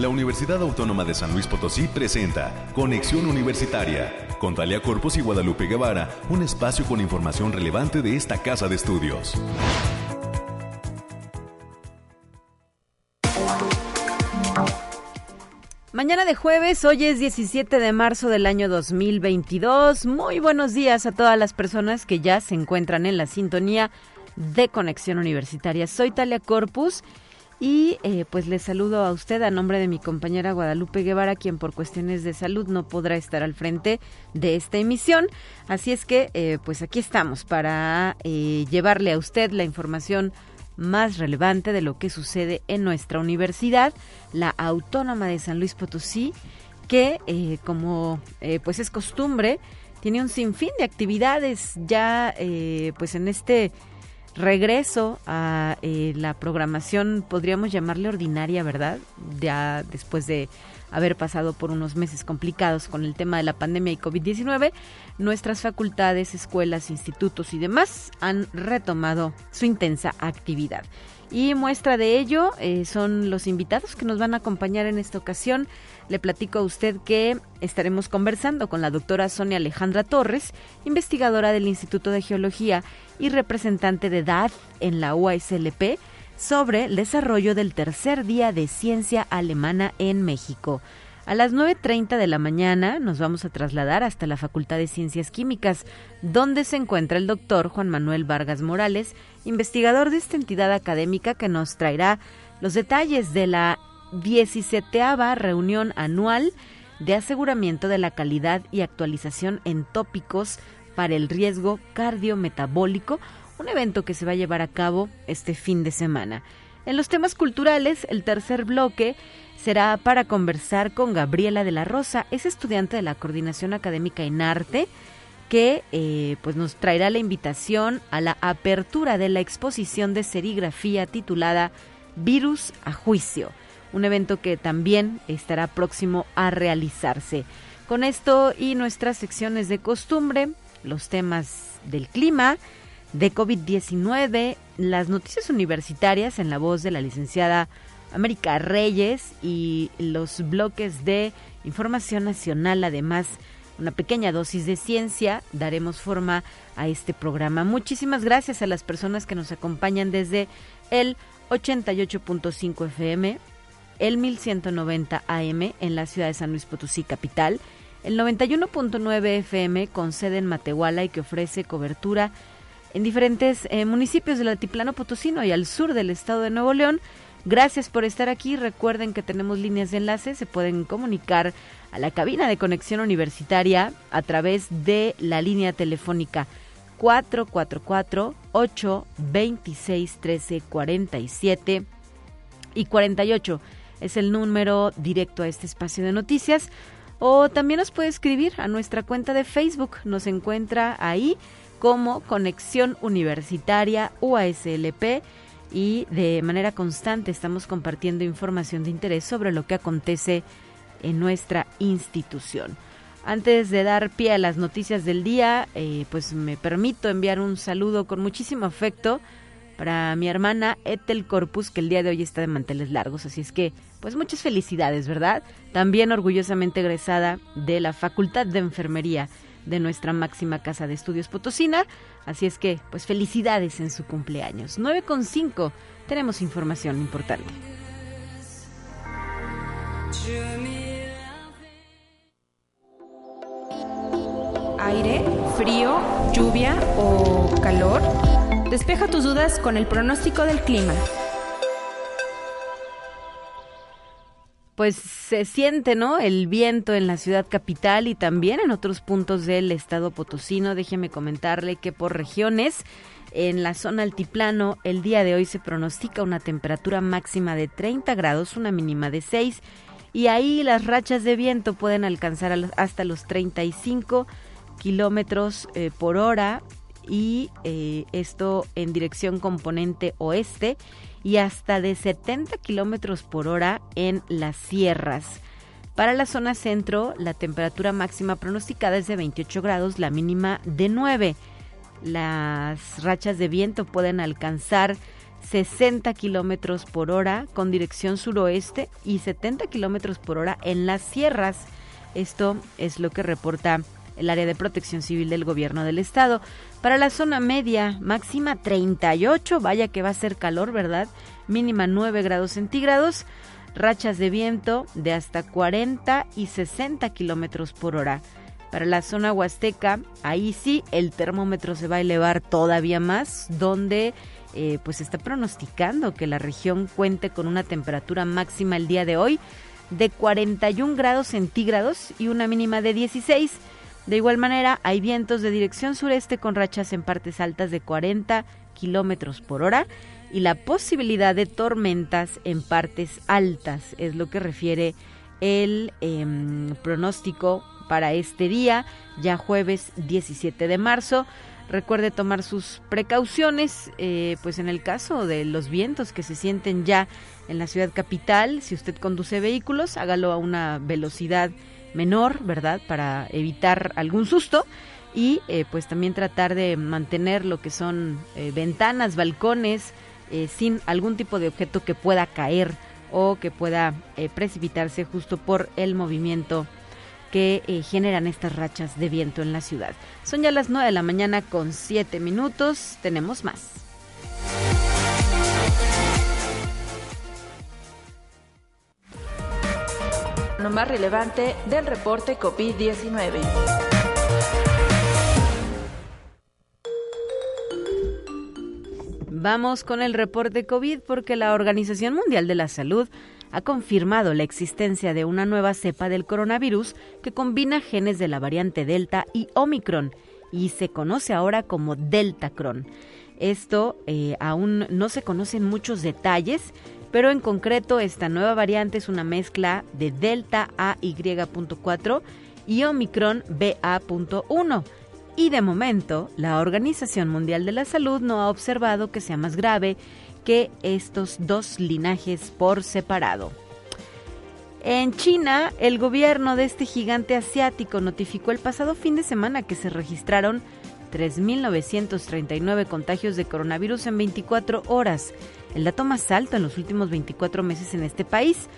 la Universidad Autónoma de San Luis Potosí presenta Conexión Universitaria con Talia Corpus y Guadalupe Guevara, un espacio con información relevante de esta casa de estudios. Mañana de jueves, hoy es 17 de marzo del año 2022. Muy buenos días a todas las personas que ya se encuentran en la sintonía de Conexión Universitaria. Soy Talia Corpus y eh, pues les saludo a usted a nombre de mi compañera Guadalupe Guevara, quien por cuestiones de salud no podrá estar al frente de esta emisión. Así es que eh, pues aquí estamos para eh, llevarle a usted la información más relevante de lo que sucede en nuestra universidad, la Autónoma de San Luis Potosí, que como pues es costumbre, tiene un sinfín de actividades ya pues en este regreso a eh, la programación, podríamos llamarle ordinaria, ¿verdad? Ya después de haber pasado por unos meses complicados con el tema de la pandemia y COVID-19, nuestras facultades, escuelas, institutos y demás han retomado su intensa actividad. Y muestra de ello eh, son los invitados que nos van a acompañar en esta ocasión. Le platico a usted que estaremos conversando con la doctora Sonia Alejandra Torres, investigadora del Instituto de Geología y representante de DAD en la UASLP, sobre el desarrollo del tercer día de ciencia alemana en México. A las 9.30 de la mañana nos vamos a trasladar hasta la Facultad de Ciencias Químicas, donde se encuentra el doctor Juan Manuel Vargas Morales, investigador de esta entidad académica que nos traerá los detalles de la 17 reunión anual de aseguramiento de la calidad y actualización en tópicos para el riesgo cardiometabólico, un evento que se va a llevar a cabo este fin de semana. En los temas culturales, el tercer bloque será para conversar con Gabriela de la Rosa, es estudiante de la Coordinación Académica en Arte, que eh, pues nos traerá la invitación a la apertura de la exposición de serigrafía titulada Virus a Juicio, un evento que también estará próximo a realizarse. Con esto y nuestras secciones de costumbre, los temas del clima, de COVID-19, las noticias universitarias en la voz de la licenciada América Reyes y los bloques de información nacional, además una pequeña dosis de ciencia, daremos forma a este programa. Muchísimas gracias a las personas que nos acompañan desde el 88.5 FM, el 1190 AM en la ciudad de San Luis Potosí, capital, el 91.9 FM con sede en Matehuala y que ofrece cobertura en diferentes eh, municipios del altiplano potosino y al sur del estado de Nuevo León. Gracias por estar aquí. Recuerden que tenemos líneas de enlace. Se pueden comunicar a la cabina de conexión universitaria a través de la línea telefónica 444-826-1347 y 48 es el número directo a este espacio de noticias. O también nos puede escribir a nuestra cuenta de Facebook. Nos encuentra ahí como Conexión Universitaria UASLP y de manera constante estamos compartiendo información de interés sobre lo que acontece en nuestra institución. Antes de dar pie a las noticias del día, eh, pues me permito enviar un saludo con muchísimo afecto para mi hermana Ethel Corpus, que el día de hoy está de manteles largos, así es que, pues muchas felicidades, ¿verdad? También orgullosamente egresada de la Facultad de Enfermería de nuestra máxima casa de estudios Potosina. Así es que, pues felicidades en su cumpleaños. 9.5, tenemos información importante. Aire, frío, lluvia o calor. Despeja tus dudas con el pronóstico del clima. pues se siente, ¿no? El viento en la ciudad capital y también en otros puntos del estado potosino. Déjeme comentarle que por regiones, en la zona altiplano, el día de hoy se pronostica una temperatura máxima de 30 grados, una mínima de 6, y ahí las rachas de viento pueden alcanzar hasta los 35 kilómetros eh, por hora y eh, esto en dirección componente oeste y hasta de 70 kilómetros por hora en las sierras. Para la zona centro, la temperatura máxima pronosticada es de 28 grados, la mínima de 9. Las rachas de viento pueden alcanzar 60 kilómetros por hora con dirección suroeste y 70 kilómetros por hora en las sierras. Esto es lo que reporta el área de protección civil del gobierno del estado. Para la zona media, máxima 38, vaya que va a ser calor, ¿verdad? Mínima 9 grados centígrados, rachas de viento de hasta 40 y 60 kilómetros por hora. Para la zona huasteca, ahí sí el termómetro se va a elevar todavía más, donde eh, pues está pronosticando que la región cuente con una temperatura máxima el día de hoy de 41 grados centígrados y una mínima de 16. De igual manera, hay vientos de dirección sureste con rachas en partes altas de 40 kilómetros por hora y la posibilidad de tormentas en partes altas, es lo que refiere el em, pronóstico para este día, ya jueves 17 de marzo. Recuerde tomar sus precauciones, eh, pues en el caso de los vientos que se sienten ya en la ciudad capital, si usted conduce vehículos, hágalo a una velocidad menor, ¿verdad? Para evitar algún susto y eh, pues también tratar de mantener lo que son eh, ventanas, balcones, sin algún tipo de objeto que pueda caer o que pueda precipitarse justo por el movimiento que eh, generan estas rachas de viento en la ciudad. Son ya las 9 de la mañana con 7 minutos. Tenemos más. Lo más relevante del reporte COVID-19. Vamos con el reporte COVID porque la Organización Mundial de la Salud ha confirmado la existencia de una nueva cepa del coronavirus que combina genes de la variante Delta y Omicron y se conoce ahora como Deltacron. Esto eh, aún no se conocen muchos detalles, pero en concreto esta nueva variante es una mezcla de Delta AY.4 y Omicron BA.1. Y de momento, la Organización Mundial de la Salud no ha observado que sea más grave que estos dos linajes por separado. En China, el gobierno de este gigante asiático notificó el pasado fin de semana que se registraron 3.939 contagios de coronavirus en 24 horas, el dato más alto en los últimos 24 meses en este país,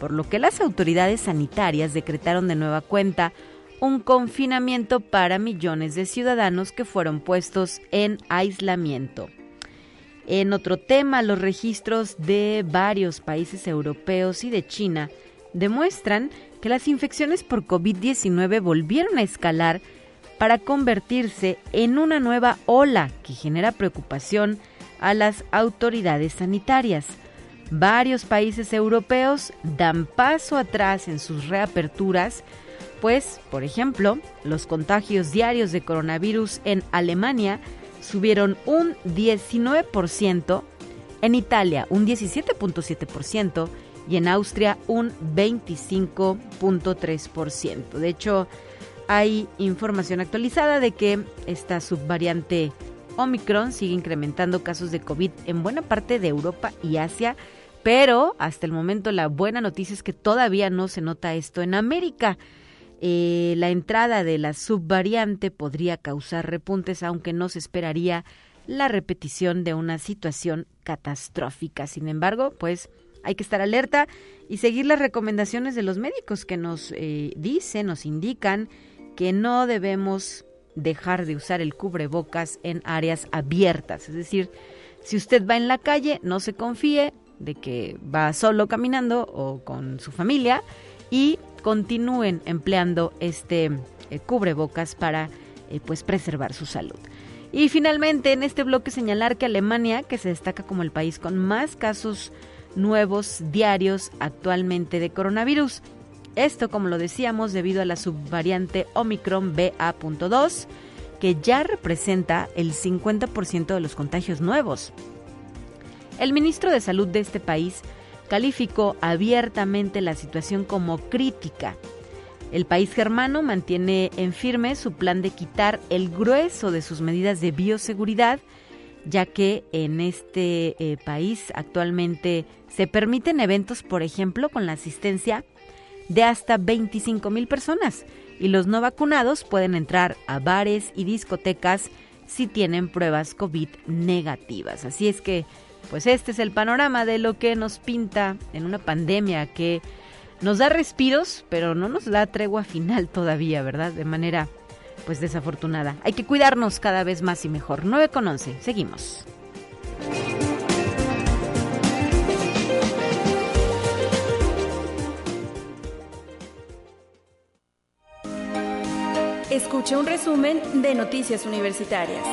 por lo que las autoridades sanitarias decretaron de nueva cuenta un confinamiento para millones de ciudadanos que fueron puestos en aislamiento. En otro tema, los registros de varios países europeos y de China demuestran que las infecciones por COVID-19 volvieron a escalar para convertirse en una nueva ola que genera preocupación a las autoridades sanitarias. Varios países europeos dan paso atrás en sus reaperturas, pues, por ejemplo, los contagios diarios de coronavirus en Alemania subieron un 19%, en Italia un 17.7% y en Austria un 25.3%. De hecho, hay información actualizada de que esta subvariante Omicron sigue incrementando casos de COVID en buena parte de Europa y Asia, pero hasta el momento la buena noticia es que todavía no se nota esto en América. Eh, la entrada de la subvariante podría causar repuntes, aunque no se esperaría la repetición de una situación catastrófica. Sin embargo, pues hay que estar alerta y seguir las recomendaciones de los médicos que nos eh, dicen, nos indican que no debemos dejar de usar el cubrebocas en áreas abiertas. Es decir, si usted va en la calle, no se confíe de que va solo caminando o con su familia y continúen empleando este eh, cubrebocas para eh, pues preservar su salud. Y finalmente en este bloque señalar que Alemania, que se destaca como el país con más casos nuevos diarios actualmente de coronavirus. Esto, como lo decíamos, debido a la subvariante Omicron BA.2, que ya representa el 50% de los contagios nuevos. El ministro de Salud de este país calificó abiertamente la situación como crítica. El país germano mantiene en firme su plan de quitar el grueso de sus medidas de bioseguridad, ya que en este eh, país actualmente se permiten eventos, por ejemplo, con la asistencia de hasta 25 mil personas y los no vacunados pueden entrar a bares y discotecas si tienen pruebas COVID negativas. Así es que pues este es el panorama de lo que nos pinta en una pandemia que nos da respiros, pero no nos da tregua final todavía, ¿verdad? De manera pues desafortunada. Hay que cuidarnos cada vez más y mejor. 9 con 11, seguimos. Escuche un resumen de Noticias Universitarias.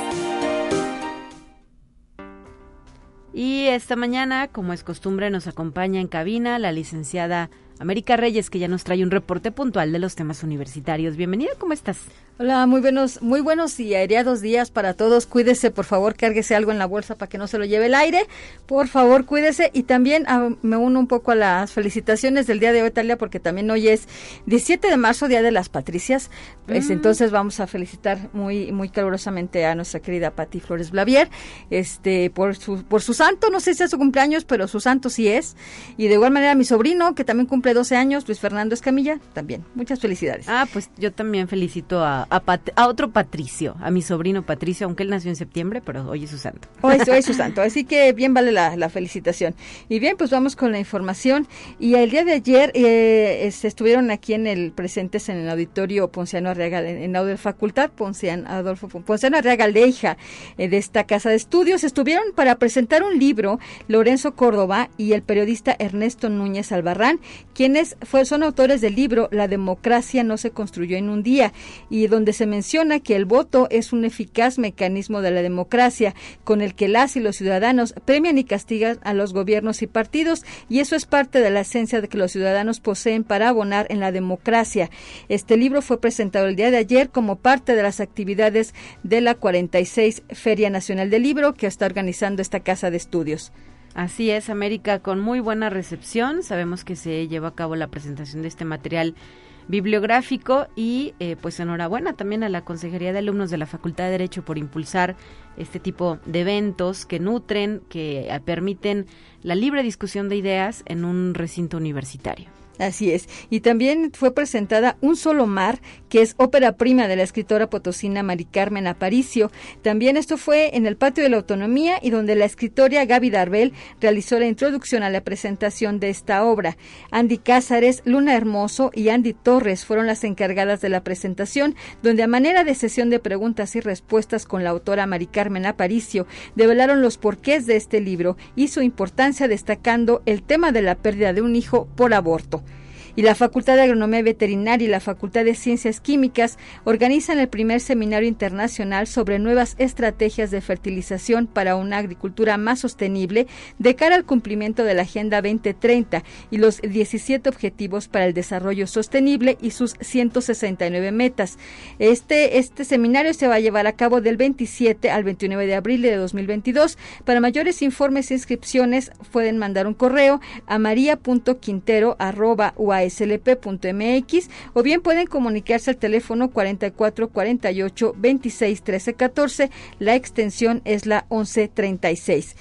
Y esta mañana, como es costumbre, nos acompaña en cabina la licenciada América Reyes, que ya nos trae un reporte puntual de los temas universitarios. Bienvenida, ¿cómo estás? Hola, muy buenos, muy buenos y aireados días para todos. Cuídese, por favor, cárguese algo en la bolsa para que no se lo lleve el aire. Por favor, cuídese. Y también ah, me uno un poco a las felicitaciones del día de hoy, Talia, porque también hoy es 17 de marzo, Día de las Patricias. Pues, mm. Entonces vamos a felicitar muy, muy calurosamente a nuestra querida Pati Flores Blavier, este, por su, por su santo, no sé si es su cumpleaños, pero su santo sí es. Y de igual manera mi sobrino, que también cumple 12 años, Luis Fernando Escamilla, también. Muchas felicidades. Ah, pues yo también felicito a a, otro Patricio, a mi sobrino Patricio, aunque él nació en septiembre, pero hoy es su santo. Hoy, es su santo, así que bien vale la, felicitación. Y bien, pues vamos con la información. Y el día de ayer eh, estuvieron aquí en el presentes en el auditorio Ponciano Arriaga, en, la Facultad Ponciano, Adolfo Ponciano Arriaga Leija, eh, de esta casa de estudios. Estuvieron para presentar un libro, Lorenzo Córdoba y el periodista Ernesto Núñez Albarrán, quienes fue, son autores del libro La democracia no se construyó en un día, y donde se menciona que el voto es un eficaz mecanismo de la democracia con el que las y los ciudadanos premian y castigan a los gobiernos y partidos y eso es parte de la esencia de que los ciudadanos poseen para abonar en la democracia. Este libro fue presentado el día de ayer como parte de las actividades de la 46 Feria Nacional del Libro que está organizando esta casa de estudios. Así es, América, con muy buena recepción. Sabemos que se llevó a cabo la presentación de este material bibliográfico y eh, pues enhorabuena también a la Consejería de Alumnos de la Facultad de Derecho por impulsar este tipo de eventos que nutren, que eh, permiten la libre discusión de ideas en un recinto universitario. Así es. Y también fue presentada Un solo mar, que es ópera prima de la escritora potosina Mari Carmen Aparicio. También esto fue en el Patio de la Autonomía y donde la escritora Gaby Darbel realizó la introducción a la presentación de esta obra. Andy Cázares, Luna Hermoso y Andy Torres fueron las encargadas de la presentación, donde a manera de sesión de preguntas y respuestas con la autora Mari Carmen Aparicio, develaron los porqués de este libro y su importancia destacando el tema de la pérdida de un hijo por aborto y la Facultad de Agronomía Veterinaria y la Facultad de Ciencias Químicas organizan el primer seminario internacional sobre nuevas estrategias de fertilización para una agricultura más sostenible de cara al cumplimiento de la Agenda 2030 y los 17 Objetivos para el Desarrollo Sostenible y sus 169 metas. Este, este seminario se va a llevar a cabo del 27 al 29 de abril de 2022. Para mayores informes e inscripciones pueden mandar un correo a maria.quintero.ua slp.mx o bien pueden comunicarse al teléfono 44 48 26 13 14. La extensión es la 1136.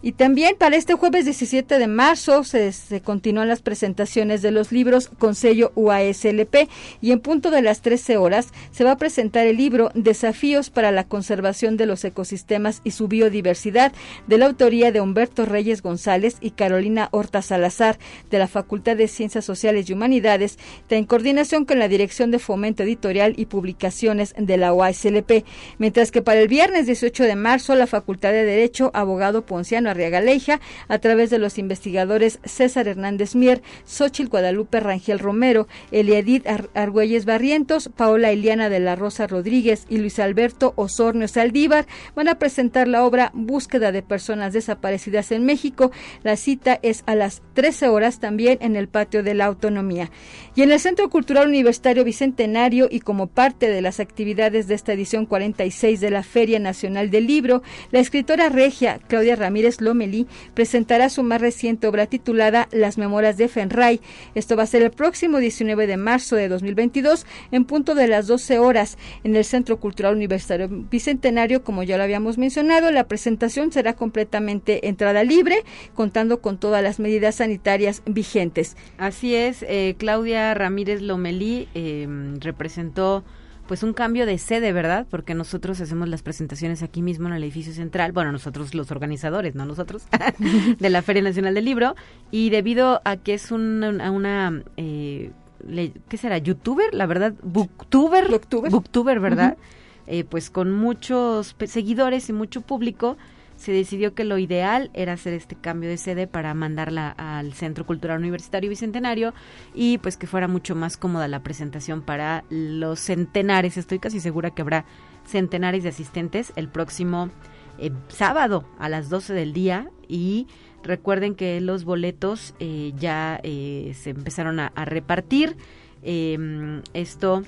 Y también para este jueves 17 de marzo se, continúan las presentaciones de los libros con sello UASLP y en punto de las 13 horas se va a presentar el libro Desafíos para la conservación de los ecosistemas y su biodiversidad de la autoría de Humberto Reyes González y Carolina Horta Salazar de la Facultad de Ciencias Sociales y Humanidades en coordinación con la Dirección de Fomento Editorial y Publicaciones de la UASLP. Mientras que para el viernes 18 de marzo la Facultad de Derecho, abogado Ponciano Arriaga Leija, a través de los investigadores César Hernández Mier, Xochil Guadalupe Rangel Romero, Eliadid Argüelles Barrientos, Paola Eliana de la Rosa Rodríguez y Luis Alberto Osornio Saldívar, van a presentar la obra Búsqueda de Personas Desaparecidas en México. La cita es a las 13 horas también en el patio de la Autonomía. Y en el Centro Cultural Universitario Bicentenario y como parte de las actividades de esta edición 46 de la Feria Nacional del Libro, la escritora regia Claudia Ramírez Lomeli presentará su más reciente obra titulada Las Memorias de Fenray. Esto va a ser el próximo 19 de marzo de 2022 en punto de las 12 horas en el Centro Cultural Universitario Bicentenario, como ya lo habíamos mencionado. La presentación será completamente entrada libre, contando con todas las medidas sanitarias vigentes. Así es, eh, Claudia Ramírez Lomelí em, representó pues un cambio de sede, ¿verdad? Porque nosotros hacemos las presentaciones aquí mismo en el edificio central, bueno, nosotros los organizadores, no nosotros, de la Feria Nacional del Libro, y debido a que es una, una eh, ¿qué será? ¿Youtuber? La verdad, Booktuber, Booktuber, ¿verdad? Eh, pues con muchos seguidores y mucho público, se decidió que lo ideal era hacer este cambio de sede para mandarla al Centro Cultural Universitario Bicentenario y pues que fuera mucho más cómoda la presentación para los centenares. Estoy casi segura que habrá centenares de asistentes el próximo eh, sábado a las 12 del día y recuerden que los boletos eh, ya eh, se empezaron a, repartir. Em, esto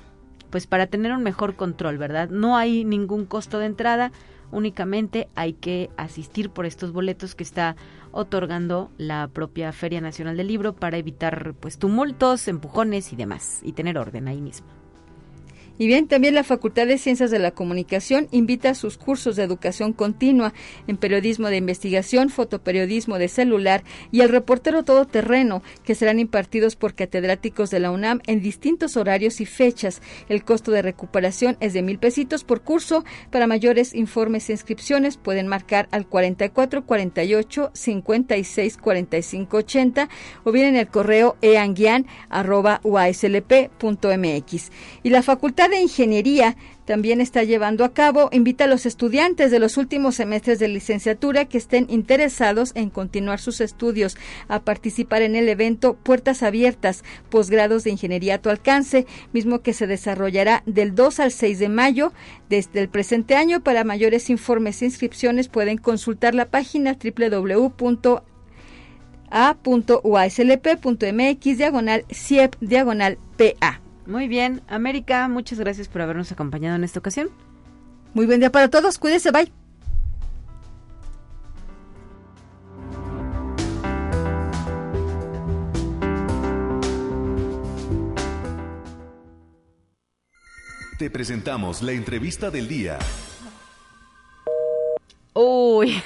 pues para tener un mejor control, ¿verdad? No hay ningún costo de entrada únicamente hay que asistir por estos boletos que está otorgando la propia Feria Nacional del Libro para evitar pues tumultos, empujones y demás y tener orden ahí mismo. Y bien, también la Facultad de Ciencias de la Comunicación invita a sus cursos de educación continua en periodismo de investigación, fotoperiodismo de celular y el reportero todoterreno, que serán impartidos por catedráticos de la UNAM en distintos horarios y fechas. El costo de recuperación es de mil pesitos por curso. Para mayores informes e inscripciones pueden marcar al 44 48 56 45 80 o bien en el correo eanguian.uaslp.mx. Y la Facultad de Ingeniería también está llevando a cabo, invita a los estudiantes de los últimos semestres de licenciatura que estén interesados en continuar sus estudios a participar en el evento Puertas Abiertas, posgrados de Ingeniería a tu alcance, mismo que se desarrollará del 2 al 6 de mayo desde el presente año. Para mayores informes e inscripciones pueden consultar la página www.a.uaslp.mx diagonal CIEP diagonal PA. Muy bien, América, muchas gracias por habernos acompañado en esta ocasión. Muy buen día para todos, cuídense, bye. Te presentamos la entrevista del día. Uy,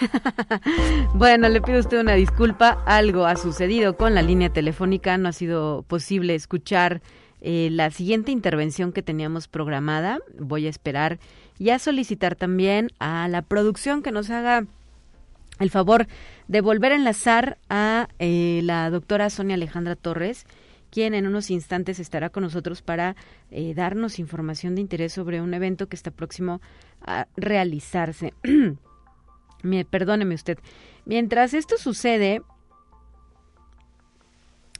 bueno, le pido a usted una disculpa. Algo ha sucedido con la línea telefónica. No ha sido posible escuchar eh, la siguiente intervención que teníamos programada. Voy a esperar y a solicitar también a la producción que nos haga el favor de volver a enlazar a eh, la doctora Sonia Alejandra Torres, quien en unos instantes estará con nosotros para eh, darnos información de interés sobre un evento que está próximo a realizarse. perdóneme usted. Mientras esto sucede,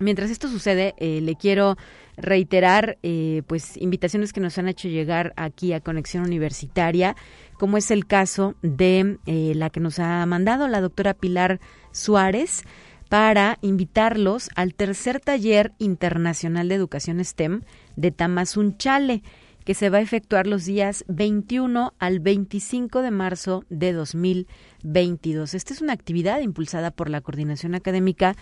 mientras esto sucede, le quiero reiterar eh, pues invitaciones que nos han hecho llegar aquí a Conexión Universitaria, como es el caso de eh, la que nos ha mandado la doctora Pilar Suárez para invitarlos al tercer taller internacional de educación STEM de Tamazunchale que se va a efectuar los días 21 al 25 de marzo de 2022. Esta es una actividad impulsada por la Coordinación Académica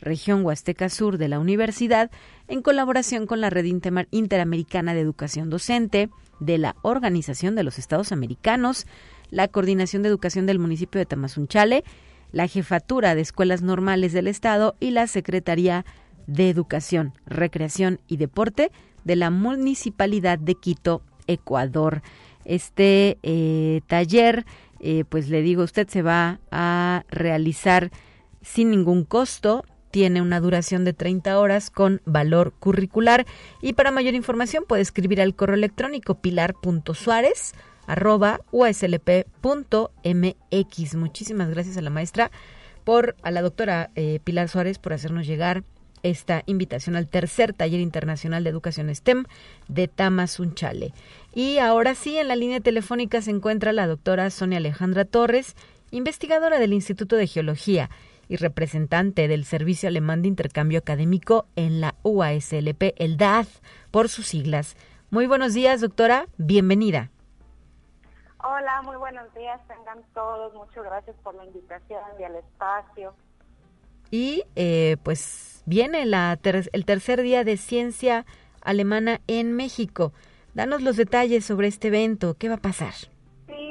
región Huasteca Sur de la universidad, en colaboración con la Red Interamericana de Educación Docente, de la Organización de los Estados Americanos, la Coordinación de Educación del municipio de Tamazunchale, la Jefatura de Escuelas Normales del Estado y la Secretaría de Educación, Recreación y Deporte de la Municipalidad de Quito, Ecuador. Este eh, taller, eh, pues le digo, usted se va a realizar sin ningún costo tiene una duración de 30 horas con valor curricular y para mayor información puede escribir al correo electrónico pilar.suárez arroba uslp.mx. Muchísimas gracias a la maestra por, a la doctora eh, Pilar Suárez por hacernos llegar esta invitación al tercer taller internacional de educación STEM de Tamazunchale. Y ahora sí, en la línea telefónica se encuentra la doctora Sonia Alejandra Torres, investigadora del Instituto de Geología y representante del Servicio Alemán de Intercambio Académico en la UASLP, el DAD, por sus siglas. Muy buenos días, doctora. Bienvenida. Hola, muy buenos días. Tengan todos. Muchas gracias por la invitación y al espacio. Y eh, pues viene la el tercer día de ciencia alemana en México. Danos los detalles sobre este evento. ¿Qué va a pasar?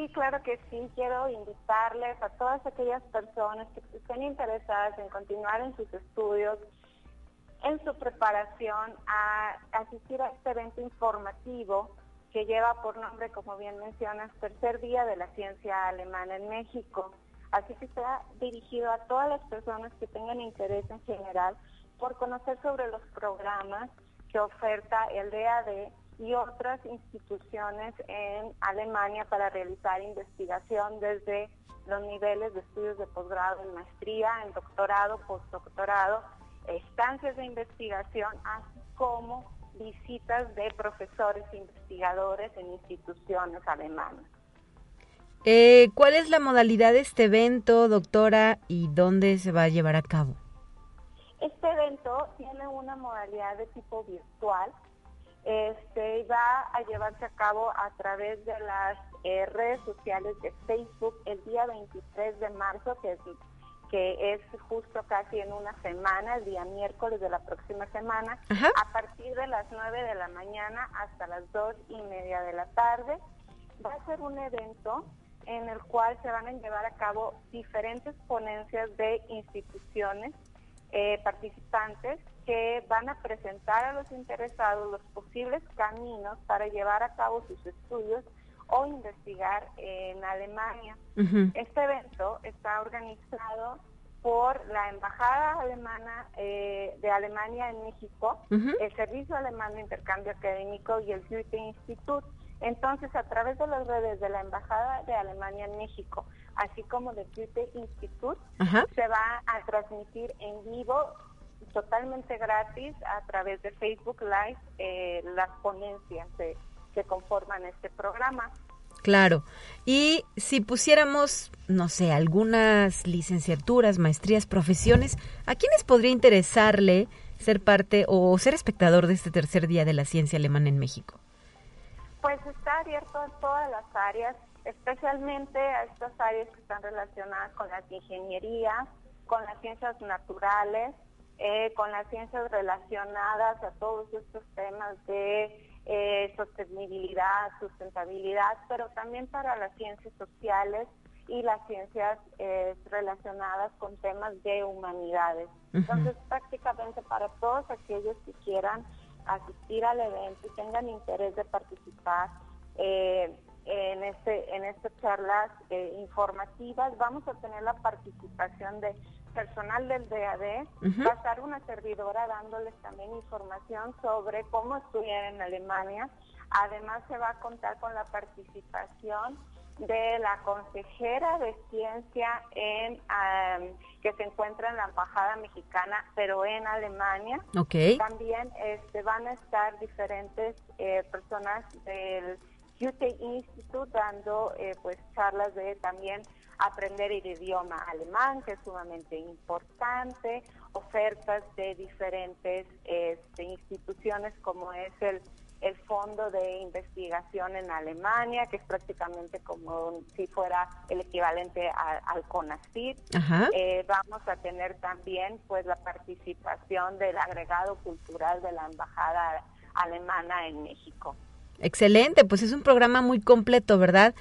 Claro que sí. Quiero invitarles a todas aquellas personas que estén interesadas en continuar en sus estudios, en su preparación, a asistir a este evento informativo que lleva por nombre, como bien mencionas, Tercer Día de la Ciencia Alemana en México. Así que está dirigido a todas las personas que tengan interés en general por conocer sobre los programas que oferta el DAD y otras instituciones en Alemania para realizar investigación desde los niveles de estudios de posgrado en maestría, en doctorado, postdoctorado, estancias de investigación, así como visitas de profesores e investigadores en instituciones alemanas. Eh, ¿Cuál es la modalidad de este evento, doctora, y dónde se va a llevar a cabo? Este evento tiene una modalidad de tipo virtual. Este va a llevarse a cabo a través de las eh, redes sociales de Facebook el día 23 de marzo, que es, que es justo casi en una semana, el día miércoles de la próxima semana, a partir de las 9 de la mañana hasta las 2 y media de la tarde. Va a ser un evento en el cual se van a llevar a cabo diferentes ponencias de instituciones eh, participantes que van a presentar a los interesados los posibles caminos para llevar a cabo sus estudios o investigar en Alemania. Este evento está organizado por la Embajada Alemana eh, de Alemania en México, el Servicio Alemán de Intercambio Académico y el Goethe Institut. Entonces, a través de las redes de la Embajada de Alemania en México, así como del Goethe Institut, se va a transmitir en vivo totalmente gratis a través de Facebook Live eh, las ponencias que conforman este programa. Claro. Y si pusiéramos, no sé, algunas licenciaturas, maestrías, profesiones, ¿a quiénes podría interesarle ser parte o ser espectador de este tercer día de la ciencia alemana en México? Pues está abierto en todas las áreas, especialmente a estas áreas que están relacionadas con las ingenierías, con las ciencias naturales, eh, con las ciencias relacionadas a todos estos temas de eh, sostenibilidad, sustentabilidad, pero también para las ciencias sociales y las ciencias eh, relacionadas con temas de humanidades. Entonces, prácticamente para todos aquellos que quieran asistir al evento y tengan interés de participar eh, en, este, en estas charlas eh, informativas, vamos a tener la participación de personal del DAD, va a estar una servidora dándoles también información sobre cómo estudiar en Alemania. Además se va a contar con la participación de la consejera de ciencia en que se encuentra en la embajada mexicana, pero en Alemania. También este, van a estar diferentes eh, personas del UT Institute dando eh, pues charlas de también aprender el idioma alemán, que es sumamente importante, ofertas de diferentes este, instituciones como es el el Fondo de Investigación en Alemania, que es prácticamente como si fuera el equivalente al CONACYT. Eh, vamos a tener también pues la participación del agregado cultural de la Embajada Alemana en México. Excelente, pues es un programa muy completo, ¿verdad?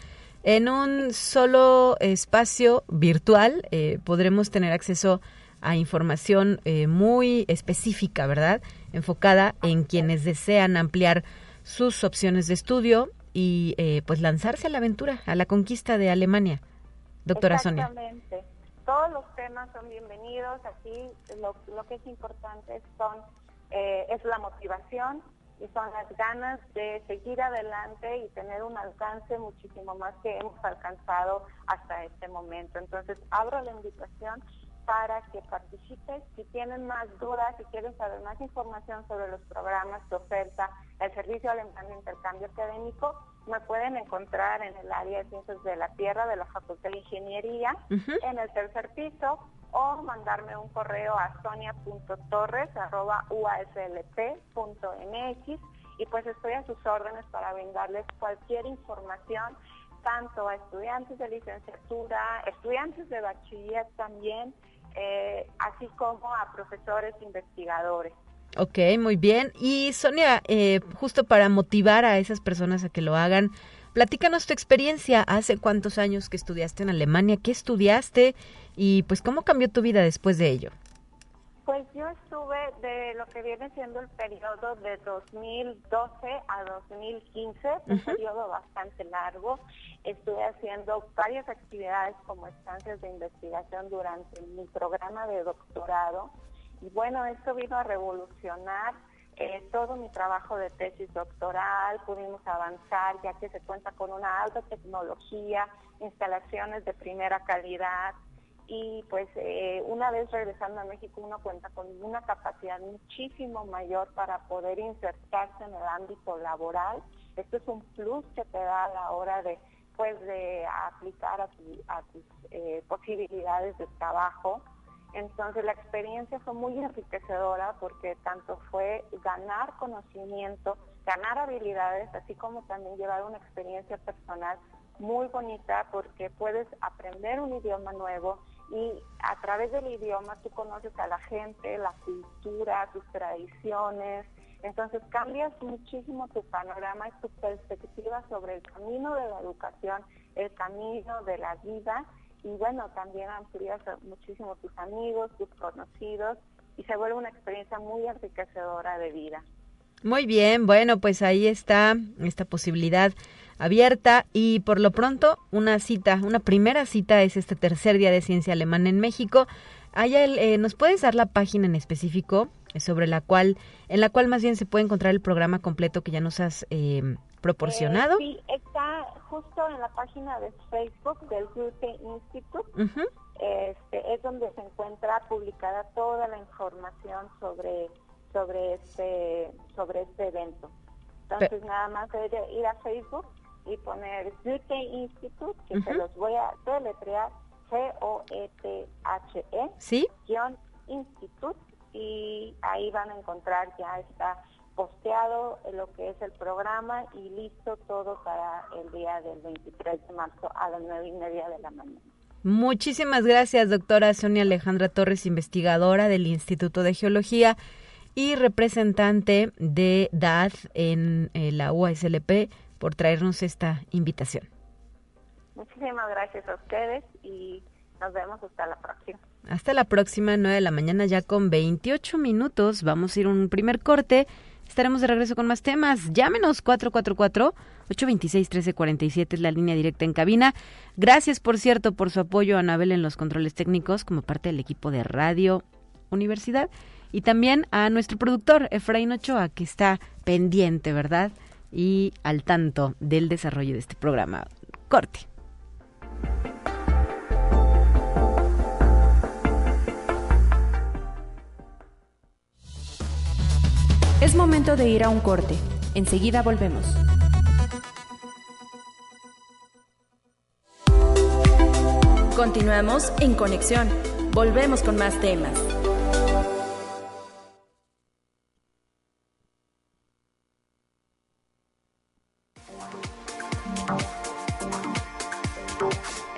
En un solo espacio virtual eh, podremos tener acceso a información eh, muy específica, ¿verdad? Enfocada en quienes desean ampliar sus opciones de estudio y eh, pues lanzarse a la aventura, a la conquista de Alemania. Doctora Sonia. Exactamente. Todos los temas son bienvenidos. Aquí lo, lo que es importante son, eh, es la motivación y son las ganas de seguir adelante y tener un alcance muchísimo más que hemos alcanzado hasta este momento. Entonces, abro la invitación para que participes. Si tienen más dudas, si quieren saber más información sobre los programas que oferta el Servicio Alemán de Intercambio Académico, me pueden encontrar en el área de Ciencias de la Tierra de la Facultad de Ingeniería, en el tercer piso, o mandarme un correo a sonia.torres.uaslp.mx y pues estoy a sus órdenes para brindarles cualquier información tanto a estudiantes de licenciatura, estudiantes de bachiller también, eh, así como a profesores investigadores. Ok, muy bien. Y Sonia, eh, justo para motivar a esas personas a que lo hagan, platícanos tu experiencia. ¿Hace cuántos años que estudiaste en Alemania? ¿Qué estudiaste? Y pues, ¿cómo cambió tu vida después de ello? Pues yo estuve de lo que viene siendo el periodo de 2012 a 2015, un periodo bastante largo. Estuve haciendo varias actividades como estancias de investigación durante mi programa de doctorado. Y bueno, esto vino a revolucionar eh, todo mi trabajo de tesis doctoral, pudimos avanzar ya que se cuenta con una alta tecnología, instalaciones de primera calidad, y pues eh, una vez regresando a México uno cuenta con una capacidad muchísimo mayor para poder insertarse en el ámbito laboral. Esto es un plus que te da a la hora de pues de aplicar a, tus eh, posibilidades de trabajo. Entonces la experiencia fue muy enriquecedora porque tanto fue ganar conocimiento, ganar habilidades, así como también llevar una experiencia personal muy bonita porque puedes aprender un idioma nuevo y a través del idioma tú conoces a la gente, la cultura, sus tradiciones, entonces cambias muchísimo tu panorama y tu perspectiva sobre el camino de la educación, el camino de la vida y bueno, también amplías muchísimo tus amigos, tus conocidos y se vuelve una experiencia muy enriquecedora de vida. Muy bien, bueno, pues ahí está esta posibilidad abierta y por lo pronto una cita, una primera cita es este tercer día de ciencia alemana en México. Eh, ¿Nos puedes dar la página en específico sobre la cual, en la cual más bien se puede encontrar el programa completo que ya nos has eh, proporcionado? sí, está justo en la página de Facebook del Goethe Institute. este, es donde se encuentra publicada toda la información sobre sobre este sobre este evento. Entonces nada más ir a Facebook y poner Goethe Institute, que se los voy a deletrear, C-O-E-T-H-E, ¿Sí? Institute, y ahí van a encontrar, ya está posteado lo que es el programa y listo todo para el día del 23 de marzo a las 9 y media de la mañana. Muchísimas gracias, doctora Sonia Alejandra Torres, investigadora del Instituto de Geología y representante de DAD en eh, la UASLP por traernos esta invitación. Muchísimas gracias a ustedes y nos vemos hasta la próxima. Hasta la próxima, 9 de la mañana, ya con 28 minutos. Vamos a ir a un primer corte. Estaremos de regreso con más temas. Llámenos 444-826-1347 es la línea directa en cabina. Gracias, por cierto, por su apoyo a Anabel en los controles técnicos como parte del equipo de Radio Universidad. Y también a nuestro productor, Efraín Ochoa, que está pendiente, ¿verdad? Y al tanto del desarrollo de este programa. Corte. Es momento de ir a un corte. Enseguida volvemos. Continuamos en conexión. Volvemos con más temas.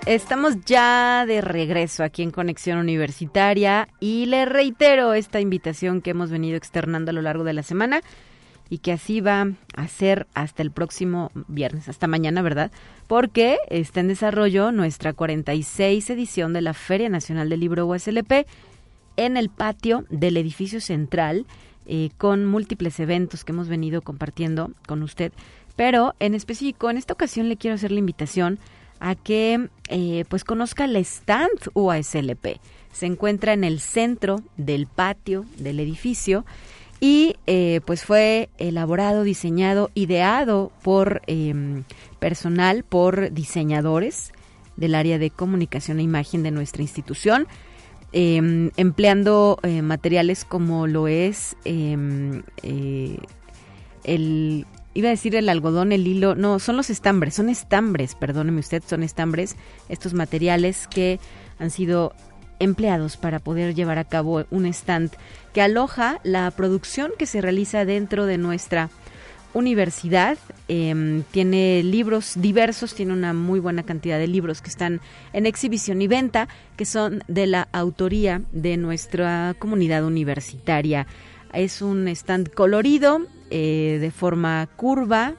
Estamos ya de regreso aquí en Conexión Universitaria y le reitero esta invitación que hemos venido externando a lo largo de la semana y que así va a ser hasta el próximo viernes, hasta mañana, ¿verdad? Porque está en desarrollo nuestra 46 edición de la Feria Nacional del Libro USLP en el patio del edificio central eh, con múltiples eventos que hemos venido compartiendo con usted. Pero en específico, en esta ocasión le quiero hacer la invitación a que eh, pues conozca el stand UASLP. Se encuentra en el centro del patio del edificio y eh, pues fue elaborado, diseñado, ideado por em, personal, por diseñadores del área de comunicación e imagen de nuestra institución, em, empleando eh, materiales como lo es em, el iba a decir el algodón, el hilo, no, son los estambres, son estambres, perdóneme usted, son estambres, estos materiales que han sido empleados para poder llevar a cabo un stand que aloja la producción que se realiza dentro de nuestra universidad. Em, tiene libros diversos, tiene una muy buena cantidad de libros que están en exhibición y venta, que son de la autoría de nuestra comunidad universitaria. Es un stand colorido, eh, de forma curva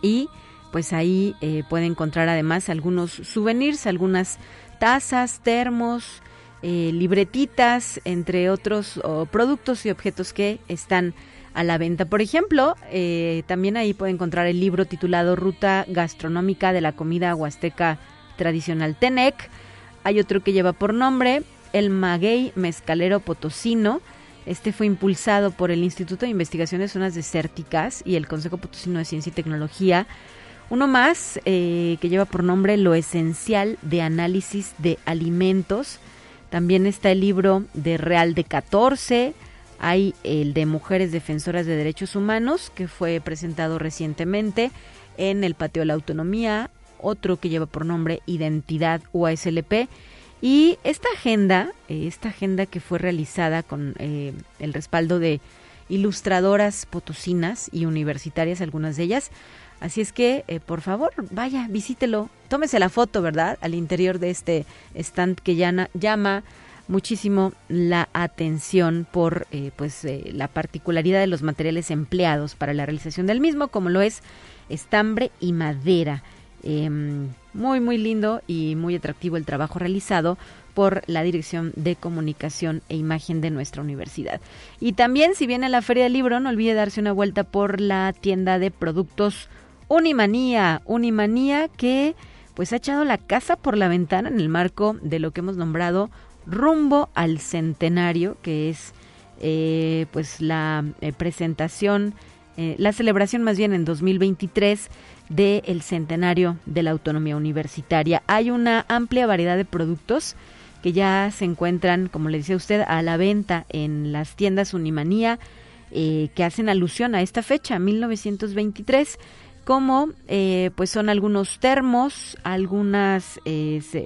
y pues ahí eh, puede encontrar además algunos souvenirs, algunas tazas, termos, eh, libretitas, entre otros productos y objetos que están a la venta. Por ejemplo, eh, también ahí puede encontrar el libro titulado Ruta Gastronómica de la Comida Huasteca Tradicional Tenec. Hay otro que lleva por nombre El Maguey Mezcalero Potosino. Este fue impulsado por el Instituto de Investigaciones Zonas Desérticas y el Consejo Potosino de Ciencia y Tecnología. Uno más eh, que lleva por nombre Lo Esencial de Análisis de Alimentos. También está el libro de Real de 14, hay el de Mujeres Defensoras de Derechos Humanos, que fue presentado recientemente en el Patio de la Autonomía, otro que lleva por nombre Identidad UASLP. Y esta agenda, eh, esta agenda que fue realizada con eh, el respaldo de ilustradoras potosinas y universitarias, algunas de ellas. Así es que, eh, por favor, vaya, visítelo, tómese la foto, ¿verdad? Al interior de este stand que llama muchísimo la atención por eh, pues eh, la particularidad de los materiales empleados para la realización del mismo, como lo es estambre y madera. Muy muy lindo y muy atractivo el trabajo realizado por la Dirección de Comunicación e Imagen de nuestra universidad. Y también si viene a la Feria del Libro, no olvide darse una vuelta por la tienda de productos Unimanía, Unimanía que pues ha echado la casa por la ventana en el marco de lo que hemos nombrado rumbo al centenario, que es eh, pues la eh, presentación, eh, la celebración más bien en 2023 del centenario de la autonomía universitaria. Hay una amplia variedad de productos que ya se encuentran, como le decía usted, a la venta en las tiendas Unimanía, que hacen alusión a esta fecha, 1923 como pues son algunos termos, algunas,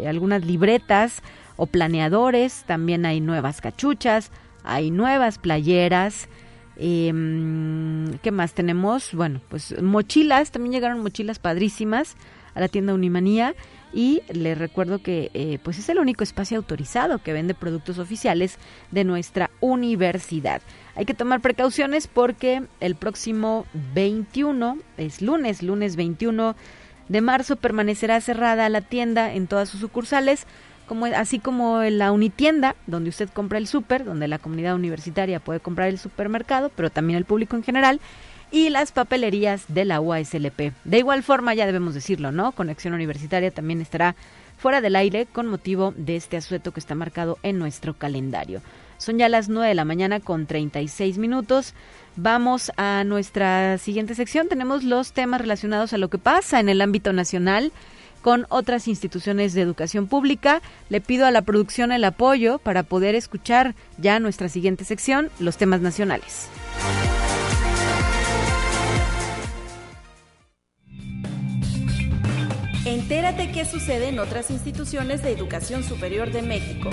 algunas libretas, o planeadores, también hay nuevas cachuchas, hay nuevas playeras. Em, ¿Qué más tenemos? Bueno, pues mochilas, también llegaron mochilas padrísimas a la tienda Unimanía y les recuerdo que eh, pues es el único espacio autorizado que vende productos oficiales de nuestra universidad. Hay que tomar precauciones porque el próximo 21, es lunes, lunes 21 de marzo, permanecerá cerrada la tienda en todas sus sucursales así como en la Unitienda, donde usted compra el súper, donde la comunidad universitaria puede comprar el supermercado, pero también el público en general, y las papelerías de la UASLP. De igual forma, ya debemos decirlo, ¿no? Conexión Universitaria también estará fuera del aire con motivo de este asueto que está marcado en nuestro calendario. Son ya las 9 de la mañana con 36 minutos. Vamos a nuestra siguiente sección. Tenemos los temas relacionados a lo que pasa en el ámbito nacional con otras instituciones de educación pública. Le pido a la producción el apoyo para poder escuchar ya nuestra siguiente sección, los temas nacionales. Entérate qué sucede en otras instituciones de educación superior de México.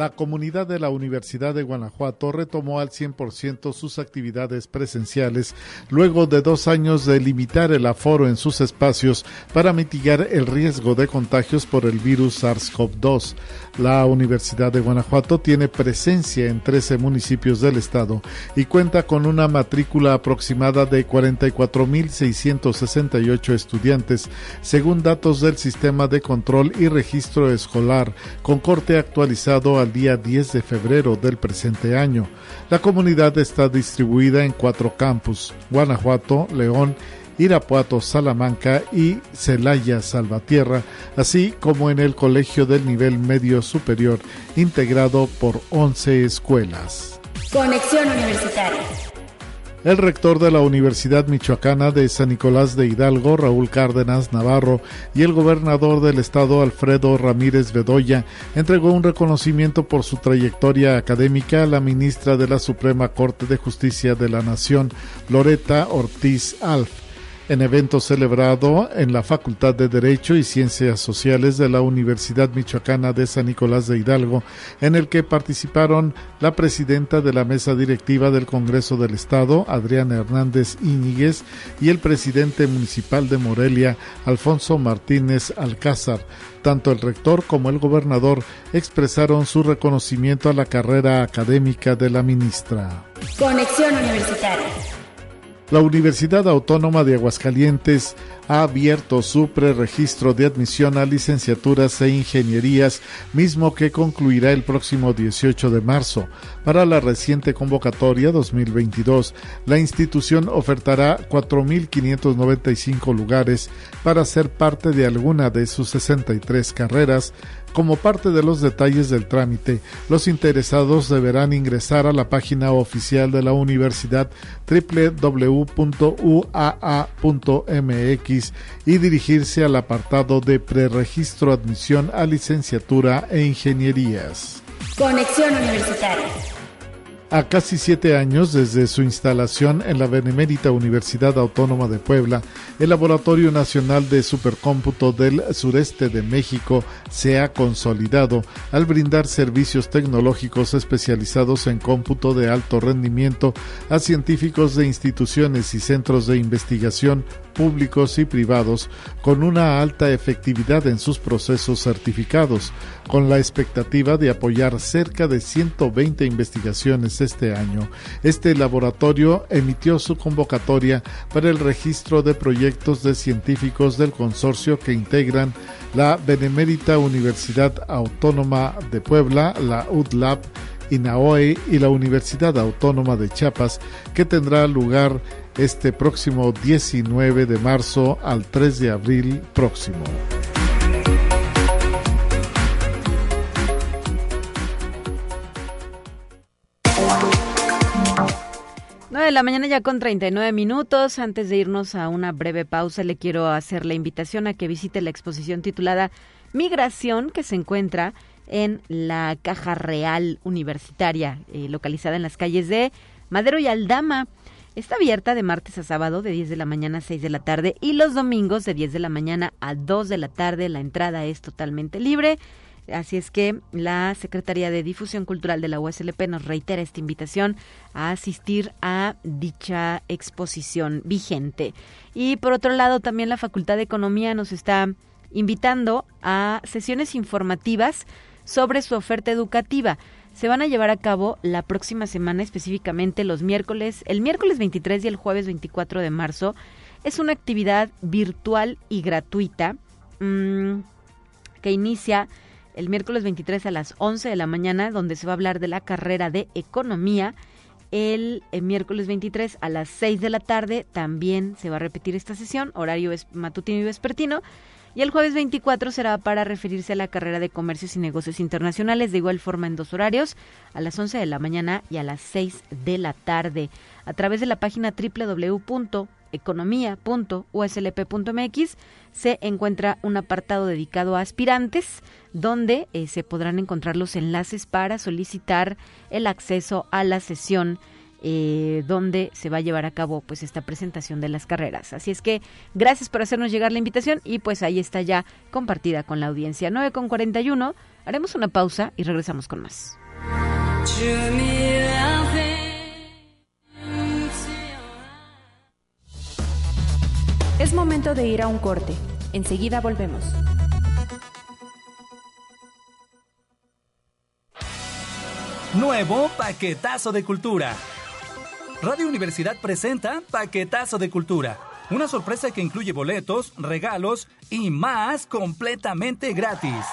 La comunidad de la Universidad de Guanajuato retomó al 100% sus actividades presenciales luego de dos años de limitar el aforo en sus espacios para mitigar el riesgo de contagios por el virus SARS-CoV-2. La Universidad de Guanajuato tiene presencia en 13 municipios del estado y cuenta con una matrícula aproximada de 44.668 estudiantes, según datos del Sistema de Control y Registro Escolar, con corte actualizado al día 10 de febrero del presente año. La comunidad está distribuida en cuatro campus, Guanajuato, León Irapuato, Salamanca y Celaya, Salvatierra, así como en el Colegio del Nivel Medio Superior, integrado por 11 escuelas. Conexión Universitaria. El rector de la Universidad Michoacana de San Nicolás de Hidalgo, Raúl Cárdenas Navarro, y el gobernador del estado, Alfredo Ramírez Bedoya, entregó un reconocimiento por su trayectoria académica a la ministra de la Suprema Corte de Justicia de la Nación, Loreta Ortiz Alf en evento celebrado en la Facultad de Derecho y Ciencias Sociales de la Universidad Michoacana de San Nicolás de Hidalgo, en el que participaron la presidenta de la mesa directiva del Congreso del Estado, Adriana Hernández Íñiguez, y el presidente municipal de Morelia, Alfonso Martínez Alcázar. Tanto el rector como el gobernador expresaron su reconocimiento a la carrera académica de la ministra. Conexión Universitaria. La Universidad Autónoma de Aguascalientes ha abierto su preregistro de admisión a licenciaturas e ingenierías, mismo que concluirá el próximo 18 de marzo. Para la reciente convocatoria 2022, la institución ofertará 4.595 lugares para ser parte de alguna de sus 63 carreras, como parte de los detalles del trámite, los interesados deberán ingresar a la página oficial de la universidad www.uaa.mx y dirigirse al apartado de preregistro admisión a licenciatura e ingenierías. Conexión Universitaria. A casi siete años desde su instalación en la Benemérita Universidad Autónoma de Puebla, el Laboratorio Nacional de Supercómputo del Sureste de México se ha consolidado al brindar servicios tecnológicos especializados en cómputo de alto rendimiento a científicos de instituciones y centros de investigación públicos y privados con una alta efectividad en sus procesos certificados, con la expectativa de apoyar cerca de 120 investigaciones este año. Este laboratorio emitió su convocatoria para el registro de proyectos de científicos del consorcio que integran la Benemérita Universidad Autónoma de Puebla, la UDLAB, INAOE y la Universidad Autónoma de Chiapas, que tendrá lugar este próximo 19 de marzo al 3 de abril próximo. 9 de la mañana ya con 39 minutos. Antes de irnos a una breve pausa, le quiero hacer la invitación a que visite la exposición titulada Migración que se encuentra en la Caja Real Universitaria, eh, localizada en las calles de Madero y Aldama. Está abierta de martes a sábado de 10 de la mañana a 6 de la tarde y los domingos de 10 de la mañana a 2 de la tarde. La entrada es totalmente libre. Así es que la Secretaría de Difusión Cultural de la USLP nos reitera esta invitación a asistir a dicha exposición vigente. Y por otro lado, también la Facultad de Economía nos está invitando a sesiones informativas sobre su oferta educativa se van a llevar a cabo la próxima semana, específicamente los miércoles, el miércoles 23 y el jueves 24 de marzo. Es una actividad virtual y gratuita mmm, que inicia el miércoles 23 a las 11 de la mañana, donde se va a hablar de la carrera de economía. El, el, miércoles 23 a las 6 de la tarde también se va a repetir esta sesión, horario matutino y vespertino. Y el jueves 24 será para referirse a la carrera de comercios y negocios internacionales, de igual forma en dos horarios, a las 11 de la mañana y a las 6 de la tarde, a través de la página www.economía.uslp.mx se encuentra un apartado dedicado a aspirantes donde eh, se podrán encontrar los enlaces para solicitar el acceso a la sesión eh, donde se va a llevar a cabo pues esta presentación de las carreras. Así es que gracias por hacernos llegar la invitación y pues ahí está ya compartida con la audiencia. 9 con 41, haremos una pausa y regresamos con más. Es momento de ir a un corte. Enseguida volvemos. Nuevo paquetazo de cultura. Radio Universidad presenta Paquetazo de Cultura. Una sorpresa que incluye boletos, regalos y más completamente gratis.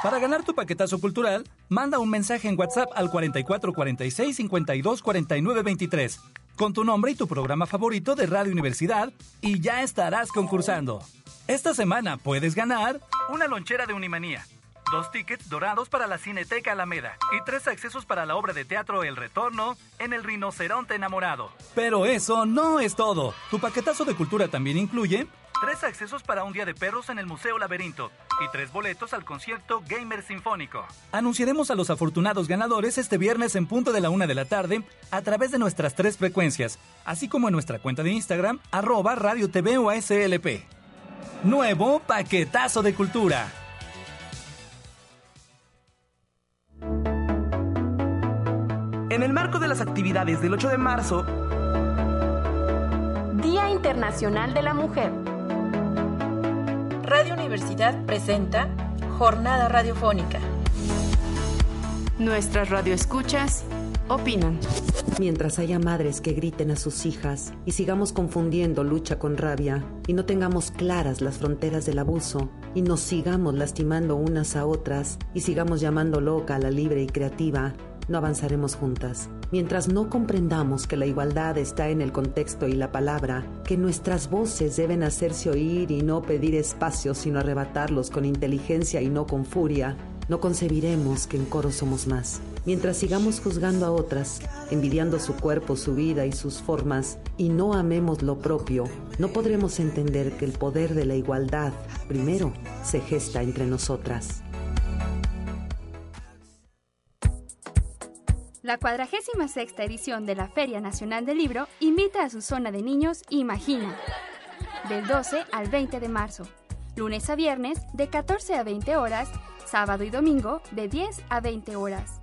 Para ganar tu paquetazo cultural, manda un mensaje en WhatsApp al 4446 52 49 23 con tu nombre y tu programa favorito de Radio Universidad y ya estarás concursando. Esta semana puedes ganar una lonchera de Unimanía dos tickets dorados para la Cineteca Alameda y tres accesos para la obra de teatro El Retorno en el Rinoceronte Enamorado. Pero eso no es todo. Tu paquetazo de cultura también incluye tres accesos para un día de perros en el Museo Laberinto y tres boletos al concierto Gamer Sinfónico. Anunciaremos a los afortunados ganadores este viernes en punto de la una de la tarde a través de nuestras tres frecuencias, así como en nuestra cuenta de Instagram, arroba Radio TV. Nuevo paquetazo de cultura. En el marco de las actividades del 8 de marzo, Día Internacional de la Mujer. Radio Universidad presenta Jornada Radiofónica. Nuestras radioescuchas opinan. Mientras haya madres que griten a sus hijas y sigamos confundiendo lucha con rabia y no tengamos claras las fronteras del abuso y nos sigamos lastimando unas a otras y sigamos llamando loca a la libre y creativa, no avanzaremos juntas. Mientras no comprendamos que la igualdad está en el contexto y la palabra, que nuestras voces deben hacerse oír y no pedir espacio sino arrebatarlos con inteligencia y no con furia, no concebiremos que en coro somos más. Mientras sigamos juzgando a otras, envidiando su cuerpo, su vida y sus formas, y no amemos lo propio, no podremos entender que el poder de la igualdad, primero, se gesta entre nosotras. La 46 edición de la Feria Nacional del Libro invita a su zona de niños Imagina, del 12 al 20 de marzo, lunes a viernes de 14 a 20 horas, sábado y domingo de 10 a 20 horas.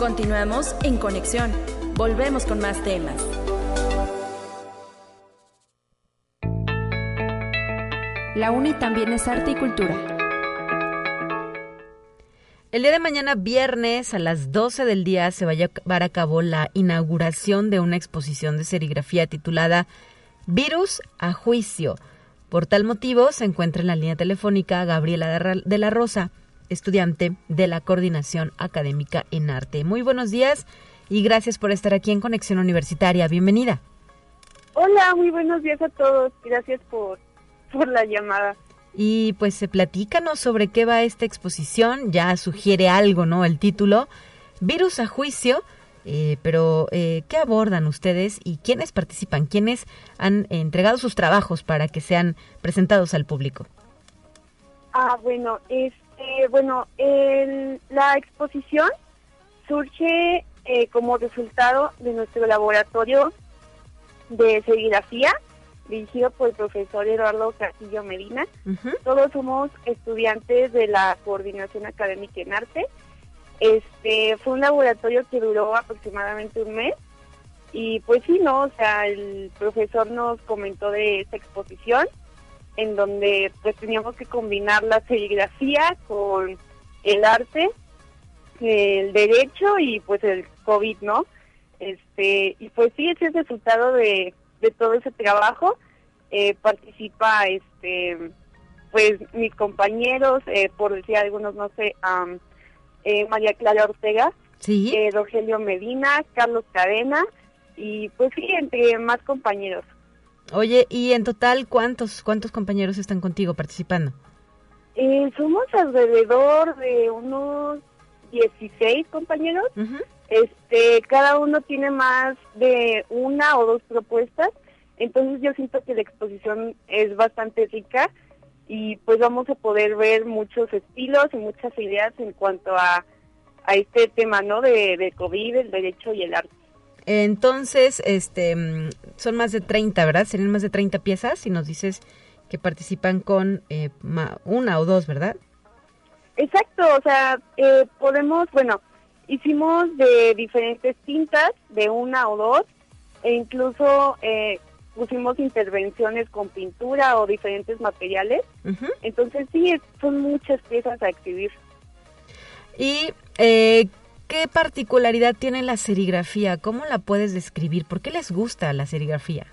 Continuamos en conexión. Volvemos con más temas. La UNI también es arte y cultura. El día de mañana, viernes, a las 12 del día, se va a llevar a cabo la inauguración de una exposición de serigrafía titulada Virus a Juicio. Por tal motivo, se encuentra en la línea telefónica Gabriela de la Rosa, estudiante de la Coordinación Académica en Arte. Muy buenos días y gracias por estar aquí en Conexión Universitaria. Bienvenida. Hola, muy buenos días a todos. Gracias por por la llamada. Y pues se platícanos sobre qué va esta exposición, ya sugiere algo, ¿no? El título, Virus a Juicio, eh, pero eh, ¿qué abordan ustedes y quiénes participan? ¿Quiénes han entregado sus trabajos para que sean presentados al público? Ah, bueno, este, bueno, la exposición surge eh, como resultado de nuestro laboratorio de serigrafía dirigido por el profesor Eduardo Castillo Medina. Todos somos estudiantes de la Coordinación Académica en Arte. Este fue un laboratorio que duró aproximadamente un mes y pues sí, no, o sea, el profesor nos comentó de esta exposición en donde pues teníamos que combinar la serigrafía con el arte, el derecho y pues el COVID, ¿no? Este, y pues sí, ese es el resultado de, de todo ese trabajo eh, participa este pues mis compañeros eh, por decir algunos no sé eh, María Clara Ortega ¿Sí? Rogelio Medina Carlos Cadena y pues sí entre más compañeros oye y en total cuántos cuántos compañeros están contigo participando somos alrededor de unos 16 compañeros este cada uno tiene más de una o dos propuestas entonces yo siento que la exposición es bastante rica y pues vamos a poder ver muchos estilos y muchas ideas en cuanto a, a este tema, ¿no? De, de COVID, el derecho y el arte. Entonces, este, mm, son más de 30, ¿verdad? Serían más de 30 piezas si nos dices que participan con eh, una o dos, ¿verdad? Exacto, o sea, eh, podemos, bueno, hicimos de diferentes tintas, de una o dos, e incluso eh, pusimos intervenciones con pintura o diferentes materiales. Entonces sí, son muchas piezas a exhibir. ¿Y eh, qué particularidad tiene la serigrafía? ¿Cómo la puedes describir? ¿Por qué les gusta la serigrafía?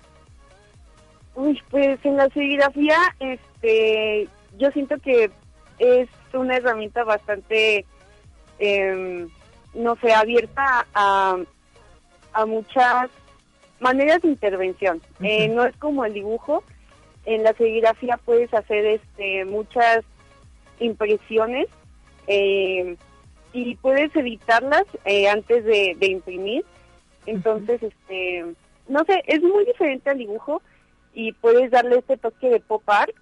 Uy, pues en la serigrafía, este, yo siento que es una herramienta bastante, em, no sé, abierta a, a muchas maneras de intervención. Eh, no es como el dibujo. En la serigrafía puedes hacer este, muchas impresiones eh, y puedes editarlas eh, antes de, imprimir. Entonces, este, no sé, es muy diferente al dibujo y puedes darle este toque de pop art.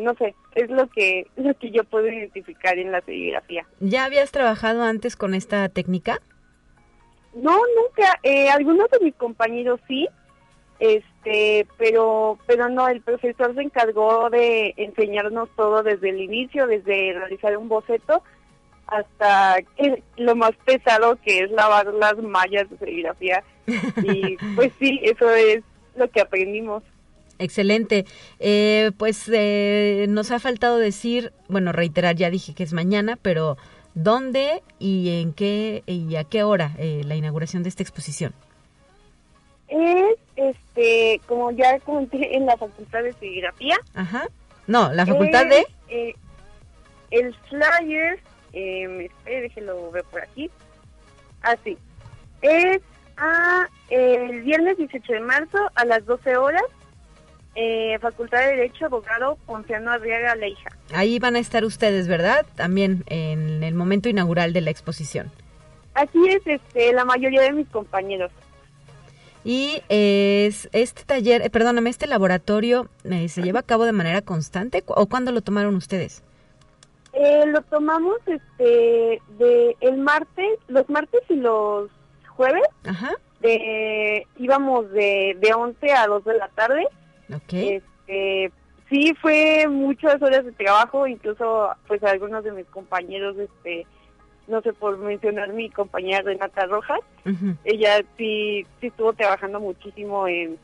no sé, es lo que, lo que yo puedo identificar en la serigrafía. ¿Ya habías trabajado antes con esta técnica? No, nunca. Eh, algunos de mis compañeros sí, este, pero, pero no. El profesor se encargó de enseñarnos todo desde el inicio, desde realizar un boceto hasta lo más pesado que es lavar las mallas de serigrafía. Y pues sí, eso es lo que aprendimos. Excelente. Eh, pues eh, nos ha faltado decir, bueno, reiterar, ya dije que es mañana, pero ¿dónde y en qué y a qué hora eh, la inauguración de esta exposición? Es, este, como ya comenté, en la Facultad de Serigrafía. Ajá. No, la Facultad de... Eh, el flyer, eh, déjelo ver por aquí. Así. es a, el viernes 18 de marzo a las 12 horas eh, Facultad de Derecho, abogado Ponciano Arriaga Leija. Ahí van a estar ustedes, ¿verdad? También en el momento inaugural de la exposición. Así es, este, la mayoría de mis compañeros. Y es, este taller, eh, perdóname, este laboratorio eh, se lleva a cabo de manera constante o cuándo lo tomaron ustedes? Eh, lo tomamos este de el martes, los martes y los jueves. Ajá. De, íbamos de, de 11 a 2 de la tarde este, sí, fue muchas horas de trabajo, incluso pues algunos de mis compañeros, este, no sé por mencionar mi compañera Renata Rojas, ella sí, sí estuvo trabajando muchísimo en,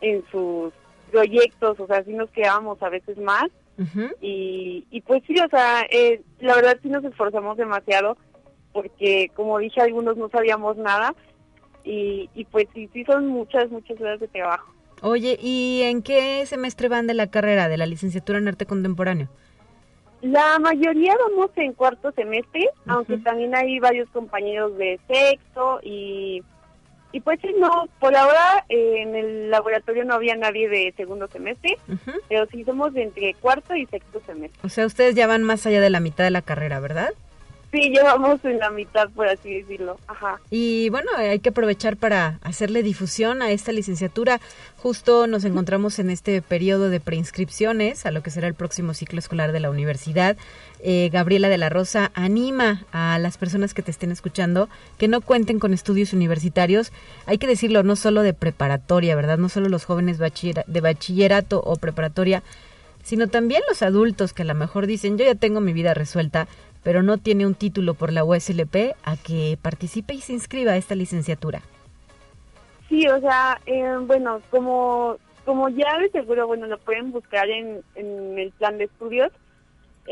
en sus proyectos, o sea, sí nos quedábamos a veces más. Y, y pues sí, o sea, eh, la verdad sí nos esforzamos demasiado porque como dije, algunos no sabíamos nada y, y pues sí, sí son muchas, muchas horas de trabajo. Oye, ¿y en qué semestre van de la carrera, de la licenciatura en arte contemporáneo? La mayoría vamos en cuarto semestre, aunque también hay varios compañeros de sexto y, y pues sí, no, por ahora eh, en el laboratorio no había nadie de segundo semestre, pero sí somos de entre cuarto y sexto semestre. O sea, ustedes ya van más allá de la mitad de la carrera, ¿verdad? Sí, llevamos en la mitad, por así decirlo. Ajá. Y bueno, hay que aprovechar para hacerle difusión a esta licenciatura. Justo nos encontramos en este periodo de preinscripciones a lo que será el próximo ciclo escolar de la universidad. Eh, Gabriela de la Rosa anima a las personas que te estén escuchando que no cuenten con estudios universitarios. Hay que decirlo, no solo de preparatoria, ¿verdad? No solo los jóvenes de bachillerato o preparatoria, sino también los adultos que a lo mejor dicen, yo ya tengo mi vida resuelta, pero no tiene un título por la USLP, a que participe y se inscriba a esta licenciatura. Sí, o sea, eh, bueno, como, como ya de seguro, bueno, lo pueden buscar en, en el plan de estudios.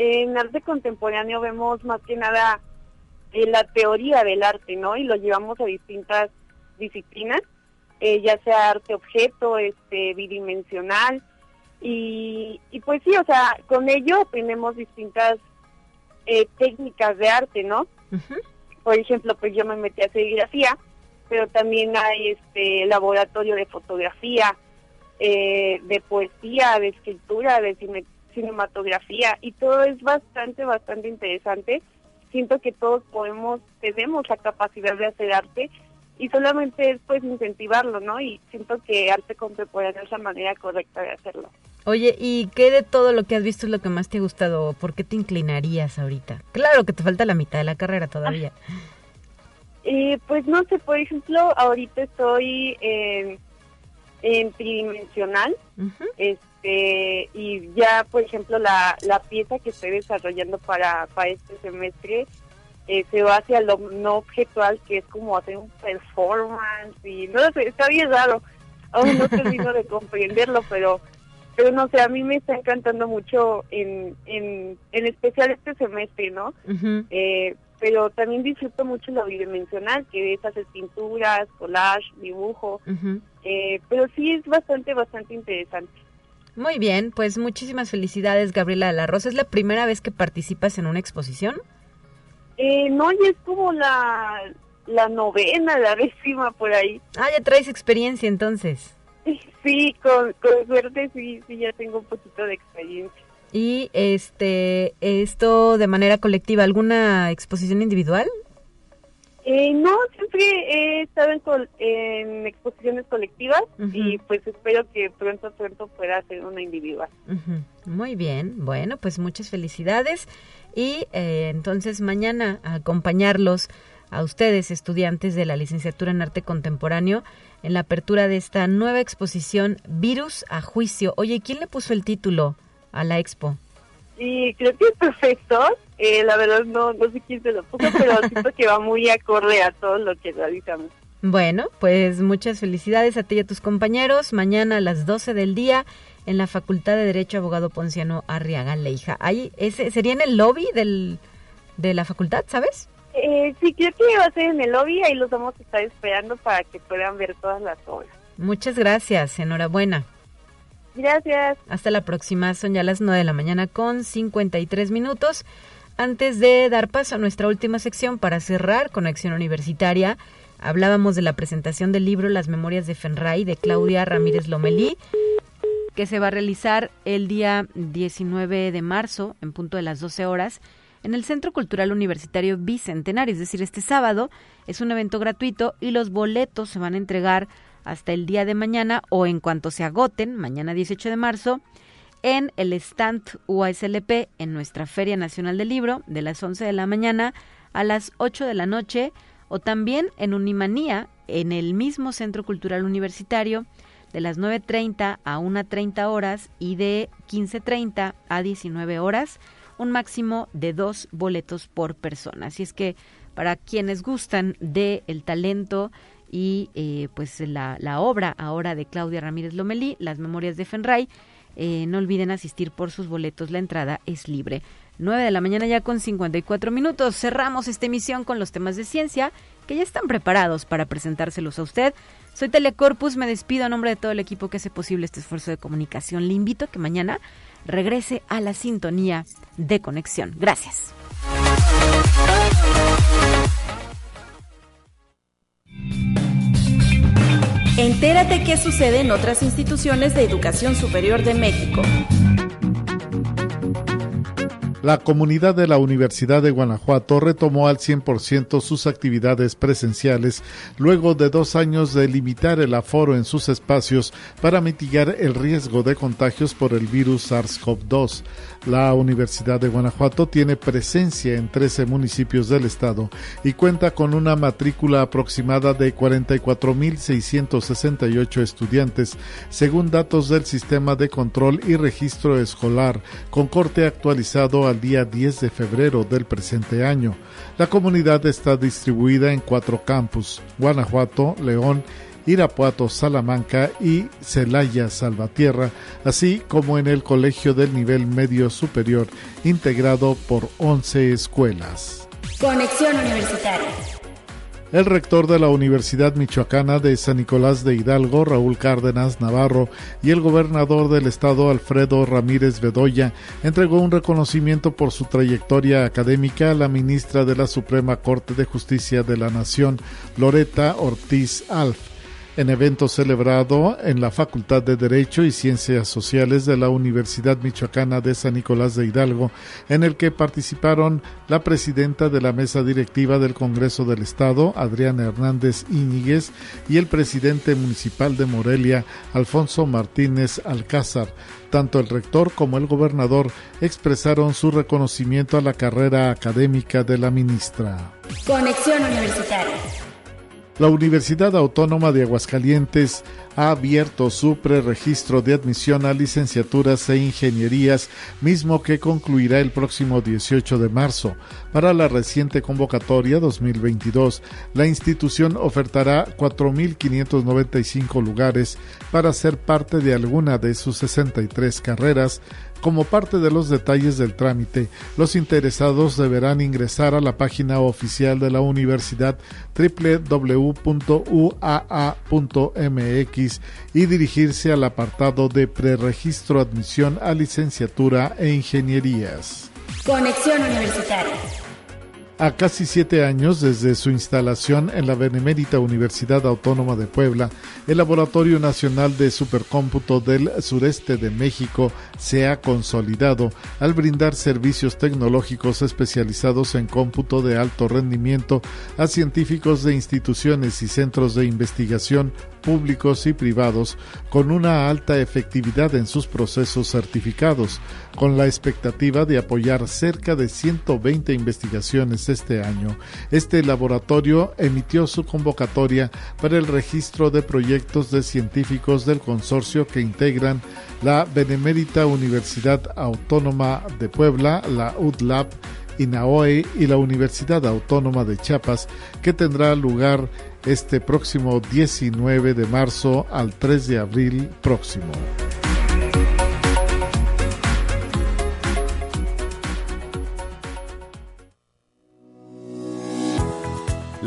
En arte contemporáneo vemos más que nada eh, la teoría del arte, ¿no? Y lo llevamos a distintas disciplinas, eh, ya sea arte objeto, este, bidimensional, y, y pues sí, o sea, con ello tenemos distintas eh, técnicas de arte, ¿no? Por ejemplo, pues yo me metí a serigrafía, pero también hay este laboratorio de fotografía, eh, de poesía, de escritura, de cinematografía, y todo es bastante, bastante interesante. Siento que todos podemos, tenemos la capacidad de hacer arte y solamente es pues incentivarlo, ¿no? Y siento que arte contemporáneo es la manera correcta de hacerlo. Oye, ¿y qué de todo lo que has visto es lo que más te ha gustado? ¿Por qué te inclinarías ahorita? Claro que te falta la mitad de la carrera todavía. Eh, pues no sé, por ejemplo, ahorita estoy en, en tridimensional, este, y ya, por ejemplo, la, la pieza que estoy desarrollando para, para este semestre eh, se va hacia lo no objetual, que es como hacer un performance, y no sé, está bien raro, aún no termino de comprenderlo, pero pero no sé, a mí me está encantando mucho en, en, en especial este semestre, ¿no? eh, pero también disfruto mucho lo bidimensional, que es hacer pinturas, collage, dibujo, eh, pero sí es bastante, bastante interesante. Muy bien, pues muchísimas felicidades Gabriela de la Rosa. ¿Es la primera vez que participas en una exposición? Eh, no, ya es como la, la novena, la décima por ahí. Ah, ya traes experiencia entonces. Sí, con, suerte sí, sí, ya tengo un poquito de experiencia. ¿Y este esto de manera colectiva, alguna exposición individual? Eh, no, siempre he estado en, exposiciones colectivas y pues espero que pronto, pronto pueda hacer una individual. Muy bien, bueno, pues muchas felicidades y eh, entonces mañana acompañarlos a ustedes, estudiantes de la licenciatura en arte contemporáneo, en la apertura de esta nueva exposición Virus a Juicio. Oye, ¿quién le puso el título a la expo? Sí, creo que es perfecto. Eh, la verdad no, no sé quién se lo puso, pero siento que va muy acorde a todo lo que realizamos. Bueno, pues muchas felicidades a ti y a tus compañeros. Mañana a las 12 del día en la Facultad de Derecho Abogado Ponciano Arriaga Leija. Ahí ese sería en el lobby del, de la facultad, ¿sabes? Eh, sí, creo que va a ser en el lobby, ahí los vamos a estar esperando para que puedan ver todas las obras. Muchas gracias, enhorabuena. Gracias. Hasta la próxima, son ya las 9 de la mañana con 53 minutos. Antes de dar paso a nuestra última sección para cerrar Conexión Universitaria, hablábamos de la presentación del libro Las Memorias de Fenray de Claudia Ramírez Lomelí, que se va a realizar el día 19 de marzo en punto de las 12 horas en el Centro Cultural Universitario Bicentenario, es decir, este sábado. Es un evento gratuito y los boletos se van a entregar hasta el día de mañana o en cuanto se agoten, mañana 18 de marzo, en el stand UASLP en nuestra Feria Nacional del Libro de las 11 de la mañana a las 8 de la noche o también en Unimanía en el mismo Centro Cultural Universitario de las 9.30 a 1.30 horas y de 15.30 a 19 horas un máximo de dos boletos por persona. Así es que para quienes gustan del el talento y eh, pues la, la, obra ahora de Claudia Ramírez Lomelí, Las Memorias de Fenray, eh, no olviden asistir por sus boletos, la entrada es libre. 9 de la mañana ya con 54 minutos. Cerramos esta emisión con los temas de ciencia que ya están preparados para presentárselos a usted. Soy Telecorpus, me despido a nombre de todo el equipo que hace posible este esfuerzo de comunicación. Le invito a que mañana regrese a la sintonía de conexión. Gracias. Entérate qué sucede en otras instituciones de educación superior de México. La comunidad de la Universidad de Guanajuato retomó al 100% sus actividades presenciales luego de dos años de limitar el aforo en sus espacios para mitigar el riesgo de contagios por el virus SARS-CoV-2. La Universidad de Guanajuato tiene presencia en 13 municipios del estado y cuenta con una matrícula aproximada de 44.668 estudiantes, según datos del Sistema de Control y Registro Escolar, con corte actualizado al día 10 de febrero del presente año. La comunidad está distribuida en cuatro campus, Guanajuato, León, Irapuato, Salamanca y Celaya, Salvatierra, así como en el Colegio del Nivel Medio Superior, integrado por 11 escuelas. Conexión Universitaria. El rector de la Universidad Michoacana de San Nicolás de Hidalgo, Raúl Cárdenas Navarro, y el gobernador del estado, Alfredo Ramírez Bedoya, entregó un reconocimiento por su trayectoria académica a la ministra de la Suprema Corte de Justicia de la Nación, Loreta Ortiz Alf en evento celebrado en la Facultad de Derecho y Ciencias Sociales de la Universidad Michoacana de San Nicolás de Hidalgo, en el que participaron la presidenta de la mesa directiva del Congreso del Estado, Adriana Hernández Íñiguez, y el presidente municipal de Morelia, Alfonso Martínez Alcázar. Tanto el rector como el gobernador expresaron su reconocimiento a la carrera académica de la ministra. Conexión Universitaria. La Universidad Autónoma de Aguascalientes ha abierto su preregistro de admisión a licenciaturas e ingenierías, mismo que concluirá el próximo 18 de marzo. Para la reciente convocatoria 2022, la institución ofertará 4.595 lugares para ser parte de alguna de sus 63 carreras, como parte de los detalles del trámite, los interesados deberán ingresar a la página oficial de la universidad www.uaa.mx y dirigirse al apartado de preregistro admisión a licenciatura e ingenierías. Conexión Universitaria. A casi siete años desde su instalación en la Benemérita Universidad Autónoma de Puebla, el Laboratorio Nacional de Supercómputo del Sureste de México se ha consolidado al brindar servicios tecnológicos especializados en cómputo de alto rendimiento a científicos de instituciones y centros de investigación públicos y privados con una alta efectividad en sus procesos certificados, con la expectativa de apoyar cerca de 120 investigaciones este año. Este laboratorio emitió su convocatoria para el registro de proyectos de científicos del consorcio que integran la Benemérita Universidad Autónoma de Puebla, la UDLAB, INAOE y la Universidad Autónoma de Chiapas, que tendrá lugar este próximo 19 de marzo al 3 de abril próximo.